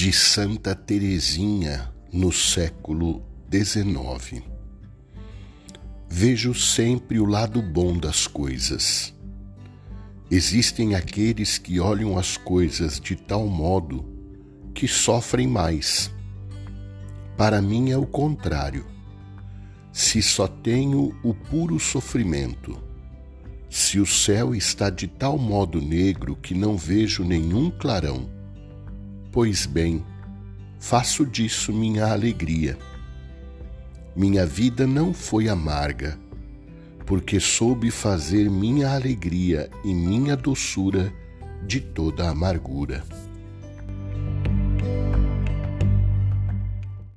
de Santa Teresinha no século XIX. Vejo sempre o lado bom das coisas. Existem aqueles que olham as coisas de tal modo que sofrem mais. Para mim é o contrário. Se só tenho o puro sofrimento, se o céu está de tal modo negro que não vejo nenhum clarão, Pois bem, faço disso minha alegria. Minha vida não foi amarga, porque soube fazer minha alegria e minha doçura de toda amargura.